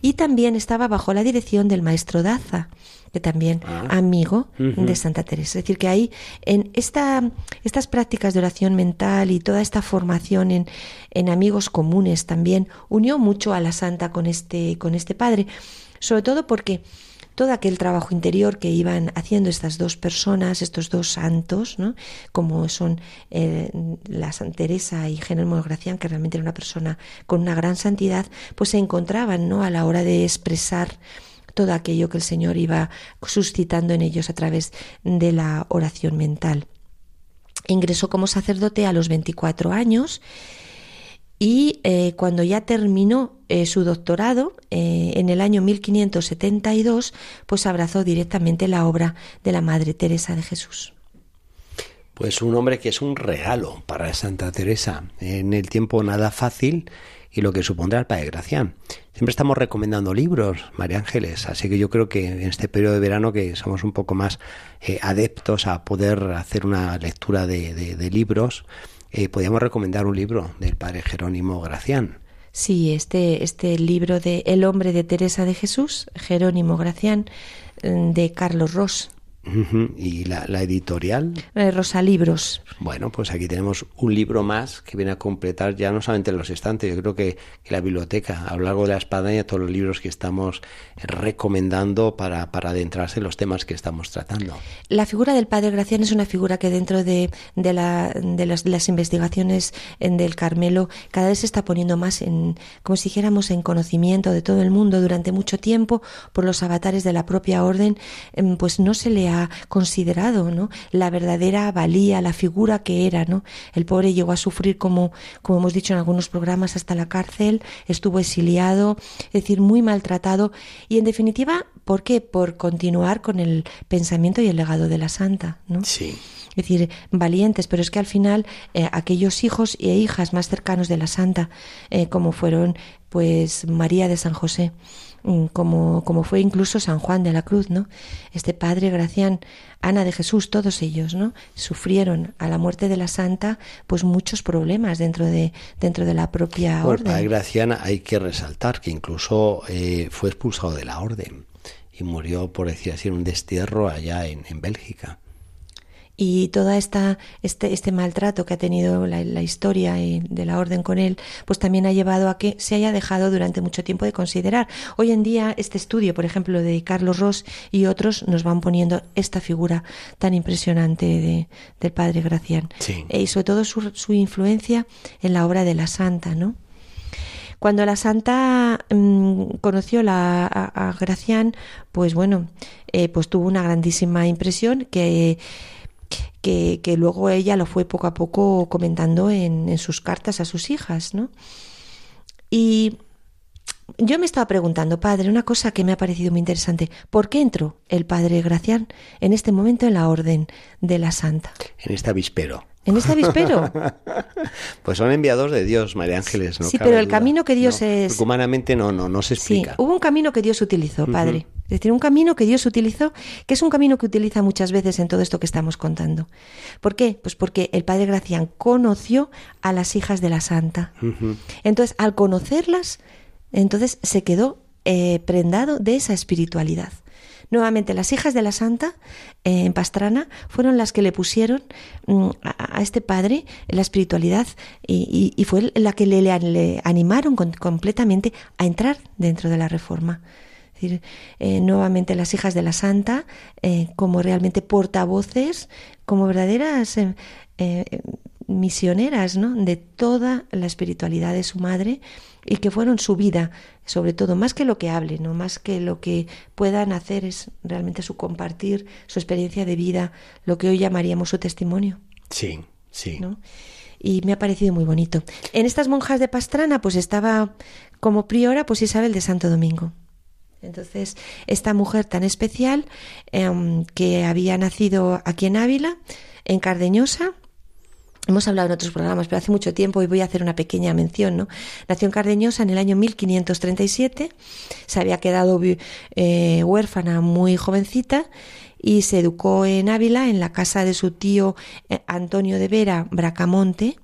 Y también estaba bajo la dirección del maestro Daza, que también ah. amigo de Santa Teresa. Es decir, que ahí en esta, estas prácticas de oración mental y toda esta formación en, en amigos comunes también unió mucho a la santa con este, con este padre, sobre todo porque todo aquel trabajo interior que iban haciendo estas dos personas, estos dos santos, ¿no? como son eh, la Santa Teresa y Jerónimo Gracián, que realmente era una persona con una gran santidad, pues se encontraban ¿no? a la hora de expresar todo aquello que el Señor iba suscitando en ellos a través de la oración mental. Ingresó como sacerdote a los 24 años y eh, cuando ya terminó eh, su doctorado eh, en el año 1572, pues abrazó directamente la obra de la Madre Teresa de Jesús. Pues un hombre que es un regalo para Santa Teresa, en el tiempo nada fácil y lo que supondrá el Padre Gracián. Siempre estamos recomendando libros, María Ángeles, así que yo creo que en este periodo de verano que somos un poco más adeptos a poder hacer una lectura de libros, eh, podríamos recomendar un libro del padre Jerónimo Gracián. Sí, este, este libro de El hombre de Teresa de Jesús, Jerónimo Gracián, mm, de Carlos Ross. ¿Y la, editorial? Eh, Rosa Libros. Bueno, pues aquí tenemos un libro más que viene a completar ya no solamente los estantes, yo creo que, la biblioteca, a lo largo de la espadaña, todos los libros que estamos recomendando para, para adentrarse en los temas que estamos tratando. La figura del Padre Gracián es una figura que dentro de, de, la, de, las, de las, investigaciones en del Carmelo cada vez se está poniendo más en, como si dijéramos, en conocimiento de todo el mundo durante mucho tiempo por los avatares de la propia orden, em, pues no se le ha considerado, ¿no? La verdadera valía, la figura que era, ¿no? El pobre llegó a sufrir como, como hemos dicho en algunos programas hasta la cárcel, estuvo exiliado, es decir, muy maltratado y en definitiva, ¿por qué? Por continuar con el pensamiento y el legado de la santa, ¿no? Sí. Es decir, valientes, pero es que al final eh, aquellos hijos e hijas más cercanos de la santa, eh, como fueron pues María de San José, como, como fue incluso San Juan de la Cruz, ¿no? Este padre Gracián, Ana de Jesús, todos ellos, ¿no? Sufrieron a la muerte de la santa, pues muchos problemas dentro de, dentro de la propia orden. Padre Gracián hay que resaltar que incluso eh, fue expulsado de la orden y murió, por decir así, en un destierro allá en, en Bélgica y toda esta este, este maltrato que ha tenido la, historia de la orden con él, pues también ha llevado a que se haya dejado durante mucho tiempo de considerar. Hoy en día este estudio, por ejemplo, de Carlos Ross y otros nos van poniendo esta figura tan impresionante de, del padre Gracián e, y sobre todo su, su influencia en la obra de la santa, ¿no? Cuando la santa mm, conoció la, a, Gracián, pues bueno, eh, pues tuvo una grandísima impresión que que, que, luego ella lo fue poco a poco comentando en, en sus cartas a sus hijas, ¿no? Y yo me estaba preguntando, padre, una cosa que me ha parecido muy interesante. ¿Por qué entró el padre Gracián en este momento en la orden de la Santa? En este avispero. ¿En este avispero? pues son enviados de Dios, María Ángeles. No sí, pero el camino que Dios es... Humanamente no, no, no se explica. Sí, hubo un camino que Dios utilizó, padre. Es decir, un camino que Dios utilizó, que es un camino que utiliza muchas veces en todo esto que estamos contando. ¿Por qué? Pues porque el padre Gracián conoció a las hijas de la santa. Entonces, al conocerlas, entonces se quedó eh, prendado de esa espiritualidad. Nuevamente, las hijas de la santa eh, en Pastrana fueron las que le pusieron mm, a, este padre la espiritualidad y, fue la que le, animaron completamente a entrar dentro de la reforma. Es decir, eh, nuevamente las hijas de la santa como realmente portavoces, como verdaderas misioneras ¿no? de toda la espiritualidad de su madre y que fueron su vida, sobre todo, más que lo que hablen, ¿no? más que lo que puedan hacer, es realmente su compartir, su experiencia de vida, lo que hoy llamaríamos su testimonio. Sí, sí. ¿no? Y me ha parecido muy bonito. En estas monjas de Pastrana, pues estaba como priora, pues Isabel de Santo Domingo. Entonces, esta mujer tan especial, em, que había nacido aquí en Ávila, en Cardeñosa, Hemos hablado en otros programas, pero hace mucho tiempo y voy a hacer una pequeña mención. ¿no? Nació en Cardeñosa en el año 1537, se había quedado eh, huérfana muy jovencita y se educó en Ávila, en la casa de su tío eh, Antonio de Vera Bracamonte.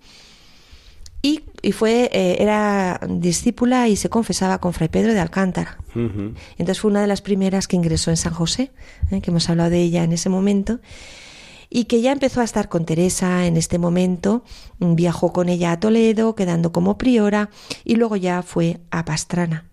Y, fue, eh, era discípula y se confesaba con Fray Pedro de Alcántara. Entonces fue una de las primeras que ingresó en San José, que hemos hablado de ella en ese momento y que ya empezó a estar con Teresa en este momento, viajó con ella a Toledo, quedando como priora, y luego ya fue a Pastrana.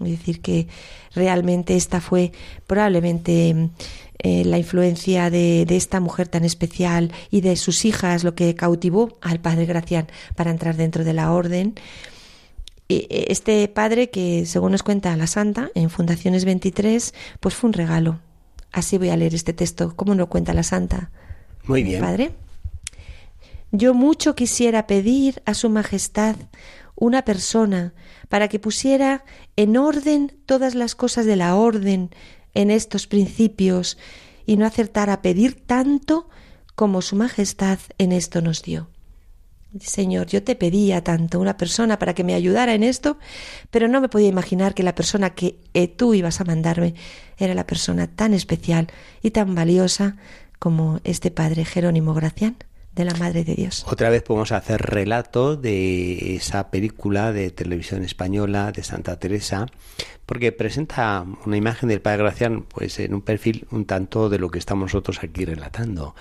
Es decir, que realmente esta fue probablemente eh, la influencia de, esta mujer tan especial y de sus hijas lo que cautivó al padre Gracián para entrar dentro de la orden. E, este padre que, según nos cuenta la santa, en Fundaciones 23, pues fue un regalo. Así voy a leer este texto, como lo cuenta la santa. Padre. Yo mucho quisiera pedir a Su Majestad una persona para que pusiera en orden todas las cosas de la orden en estos principios y no acertara a pedir tanto como Su Majestad en esto nos dio. Señor, yo te pedía tanto una persona para que me ayudara en esto, pero no me podía imaginar que la persona que eh, tú ibas a mandarme era la persona tan especial y tan valiosa como este padre Jerónimo Gracián de la Madre de Dios. Otra vez podemos hacer relato de esa película de televisión española de Santa Teresa, porque presenta una imagen del Padre Gracián pues en un perfil un tanto de lo que estamos nosotros aquí relatando.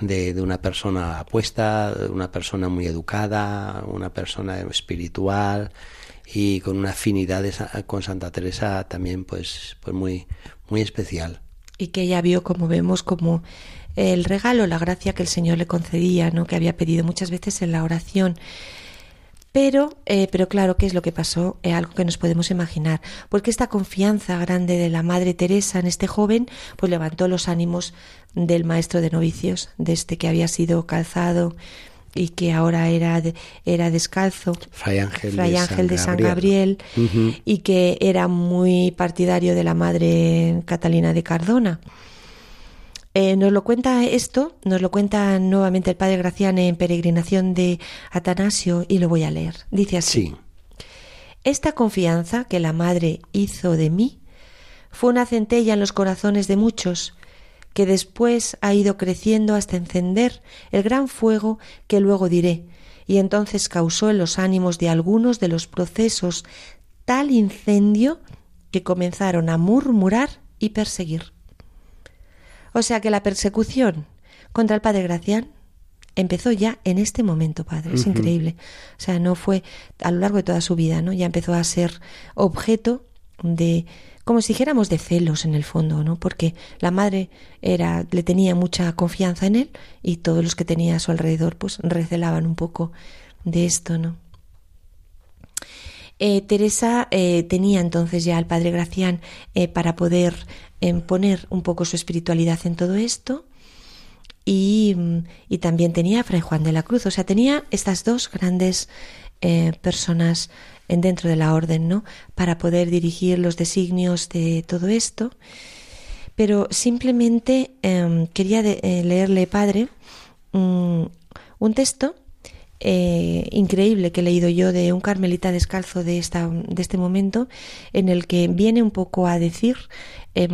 De, de, una persona apuesta, una persona muy educada, una persona espiritual y con una afinidad con Santa Teresa también pues, pues muy, muy especial. Y que ella vio, como vemos, como el regalo, la gracia que el Señor le concedía, ¿no? que había pedido muchas veces en la oración. Pero, eh, pero claro, ¿qué es lo que pasó? Es algo que nos podemos imaginar. Porque esta confianza grande de la Madre Teresa en este joven, pues levantó los ánimos del maestro de novicios, de este que había sido calzado y que ahora era, era descalzo, Fray Ángel, Fray Ángel de San Gabriel, y que era muy partidario de la Madre Catalina de Cardona. Eh, nos lo cuenta esto, nos lo cuenta nuevamente el padre Gracián en Peregrinación de Atanasio y lo voy a leer. Dice así. Esta confianza que la Madre hizo de mí fue una centella en los corazones de muchos, que después ha ido creciendo hasta encender el gran fuego que luego diré, y entonces causó en los ánimos de algunos de los procesos tal incendio que comenzaron a murmurar y perseguir. O sea que la persecución contra el padre Gracián empezó ya en este momento, padre. Es increíble. O sea, no fue a lo largo de toda su vida, ¿no? Ya empezó a ser objeto de como si dijéramos de celos en el fondo, ¿no? Porque la madre era le tenía mucha confianza en él y todos los que tenía a su alrededor pues recelaban un poco de esto, ¿no? Eh, Teresa eh, tenía entonces ya al padre Gracián eh, para poder poner un poco su espiritualidad en todo esto y, mm, y, también tenía a Fray Juan de la Cruz, o sea, tenía estas dos grandes personas dentro de la orden, ¿no? Para poder dirigir los designios de todo esto. Pero simplemente em, quería leerle, padre, mm, un texto eh, increíble que he leído yo de un carmelita descalzo de, esta, de este momento, en el que viene un poco a decir eh,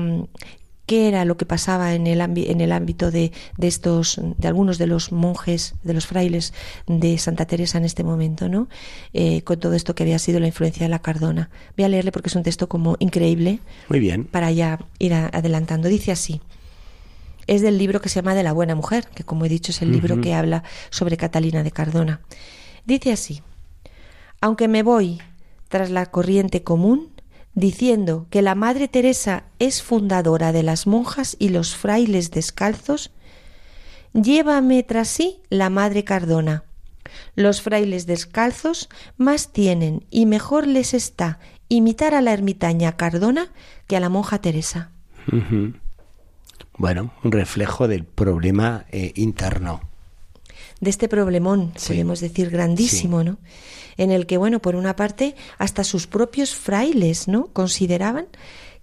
qué era lo que pasaba en el, en el ámbito de, de, estos, de algunos de los monjes, de los frailes de Santa Teresa en este momento, ¿no? Eh, con todo esto que había sido la influencia de la Cardona. Voy a leerle porque es un texto como increíble. Muy bien. Para ya ir adelantando. Dice así es del libro que se llama De la Buena Mujer, que como he dicho es el libro que habla sobre Catalina de Cardona. Dice así, aunque me voy tras la corriente común, diciendo que la Madre Teresa es fundadora de las monjas y los frailes descalzos, llévame tras sí la Madre Cardona, Los frailes descalzos más tienen y mejor les está imitar a la ermitaña Cardona que a la monja Teresa. Bueno, un reflejo del problema eh, interno. De este problemón, podemos decir, grandísimo, ¿no? En el que, bueno, por una parte, hasta sus propios frailes, ¿no? Consideraban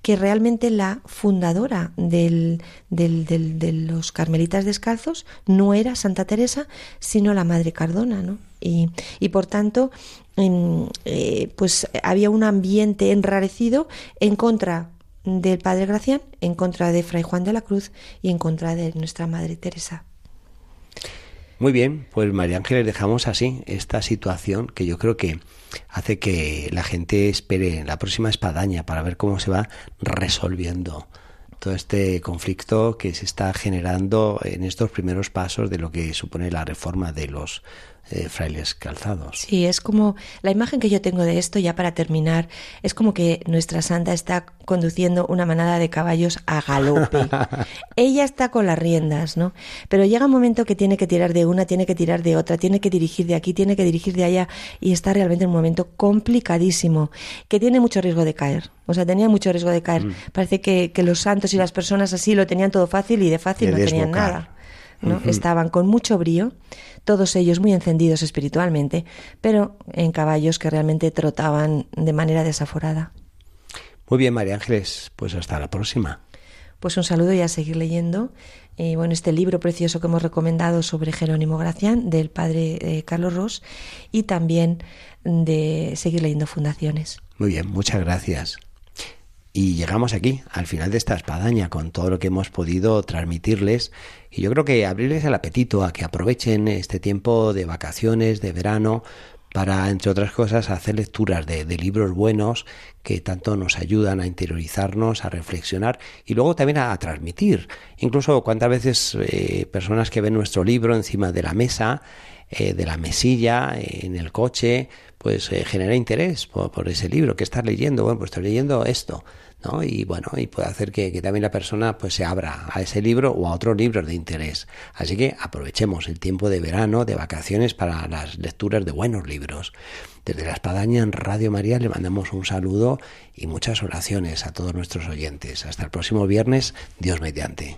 que realmente la fundadora del, del, de los carmelitas descalzos no era Santa Teresa, sino la Madre Cardona, ¿no? Y, y por tanto, eh, pues había un ambiente enrarecido en contra del Padre Gracián, en contra de Fray Juan de la Cruz y en contra de nuestra Madre Teresa. Muy bien, pues María Ángeles dejamos así esta situación que yo creo que hace que la gente espere la próxima espadaña para ver cómo se va resolviendo todo este conflicto que se está generando en estos primeros pasos de lo que supone la reforma de los eh, frailes calzados. Sí, es como la imagen que yo tengo de esto, ya para terminar, es como que nuestra santa está conduciendo una manada de caballos a galope. Ella está con las riendas, ¿no? Pero llega un momento que tiene que tirar de una, tiene que tirar de otra, tiene que dirigir de aquí, tiene que dirigir de allá y está realmente en un momento complicadísimo, que tiene mucho riesgo de caer. O sea, tenía mucho riesgo de caer. Mm. Parece que, los santos y las personas así lo tenían todo fácil y de fácil no tenían nada. ¿no? Estaban con mucho brío, todos ellos muy encendidos espiritualmente, pero en caballos que realmente trotaban de manera desaforada. Muy bien, María Ángeles, pues hasta la próxima. Pues un saludo y a seguir leyendo. Eh, bueno, este libro precioso que hemos recomendado sobre Jerónimo Gracián, del padre eh, Carlos Ross, y también de seguir leyendo fundaciones. Muy bien, muchas gracias. Y llegamos aquí, al final de esta espadaña, con todo lo que hemos podido transmitirles. Y yo creo que abrirles el apetito a que aprovechen este tiempo de vacaciones, de verano, para, entre otras cosas, hacer lecturas de, libros buenos que tanto nos ayudan a interiorizarnos, a reflexionar y luego también a, transmitir. Incluso cuántas veces eh, personas que ven nuestro libro encima de la mesa, eh, de la mesilla, en el coche, pues eh, genera interés por, ese libro que estás leyendo. Bueno, pues estoy leyendo esto, ¿no? Y bueno, y puede hacer que, que, también la persona pues se abra a ese libro o a otros libros de interés. Así que aprovechemos el tiempo de verano, de vacaciones para las lecturas de buenos libros. Desde la espadaña en Radio María le mandamos un saludo y muchas oraciones a todos nuestros oyentes. Hasta el próximo viernes, Dios mediante.